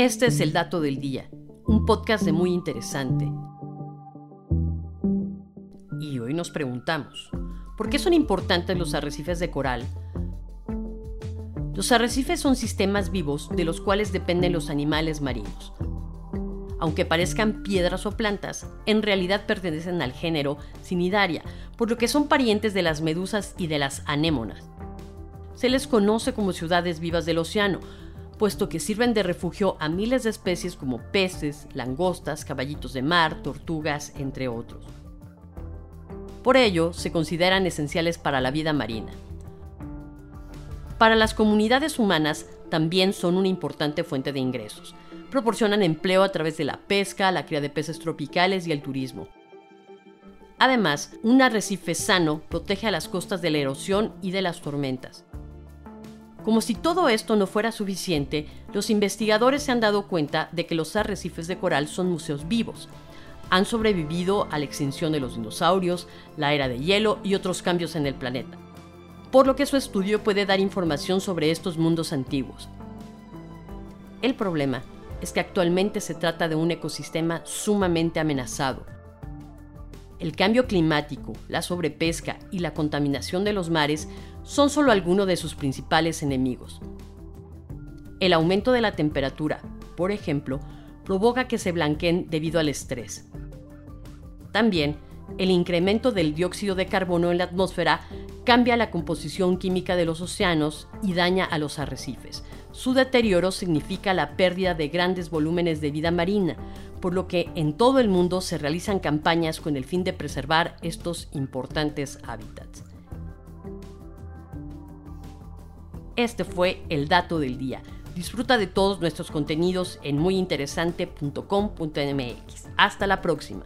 Este es el dato del día, un podcast muy interesante. Y hoy nos preguntamos, ¿por qué son importantes los arrecifes de coral? Los arrecifes son sistemas vivos de los cuales dependen los animales marinos. Aunque parezcan piedras o plantas, en realidad pertenecen al género Cinidaria, por lo que son parientes de las medusas y de las anémonas. Se les conoce como ciudades vivas del océano, puesto que sirven de refugio a miles de especies como peces, langostas, caballitos de mar, tortugas, entre otros. Por ello, se consideran esenciales para la vida marina. Para las comunidades humanas también son una importante fuente de ingresos. Proporcionan empleo a través de la pesca, la cría de peces tropicales y el turismo. Además, un arrecife sano protege a las costas de la erosión y de las tormentas. Como si todo esto no fuera suficiente, los investigadores se han dado cuenta de que los arrecifes de coral son museos vivos. Han sobrevivido a la extinción de los dinosaurios, la era de hielo y otros cambios en el planeta. Por lo que su estudio puede dar información sobre estos mundos antiguos. El problema es que actualmente se trata de un ecosistema sumamente amenazado. El cambio climático, la sobrepesca y la contaminación de los mares son solo algunos de sus principales enemigos. El aumento de la temperatura, por ejemplo, provoca que se blanqueen debido al estrés. También, el incremento del dióxido de carbono en la atmósfera cambia la composición química de los océanos y daña a los arrecifes. Su deterioro significa la pérdida de grandes volúmenes de vida marina, por lo que en todo el mundo se realizan campañas con el fin de preservar estos importantes hábitats. Este fue el dato del día. Disfruta de todos nuestros contenidos en muyinteresante.com.mx. Hasta la próxima.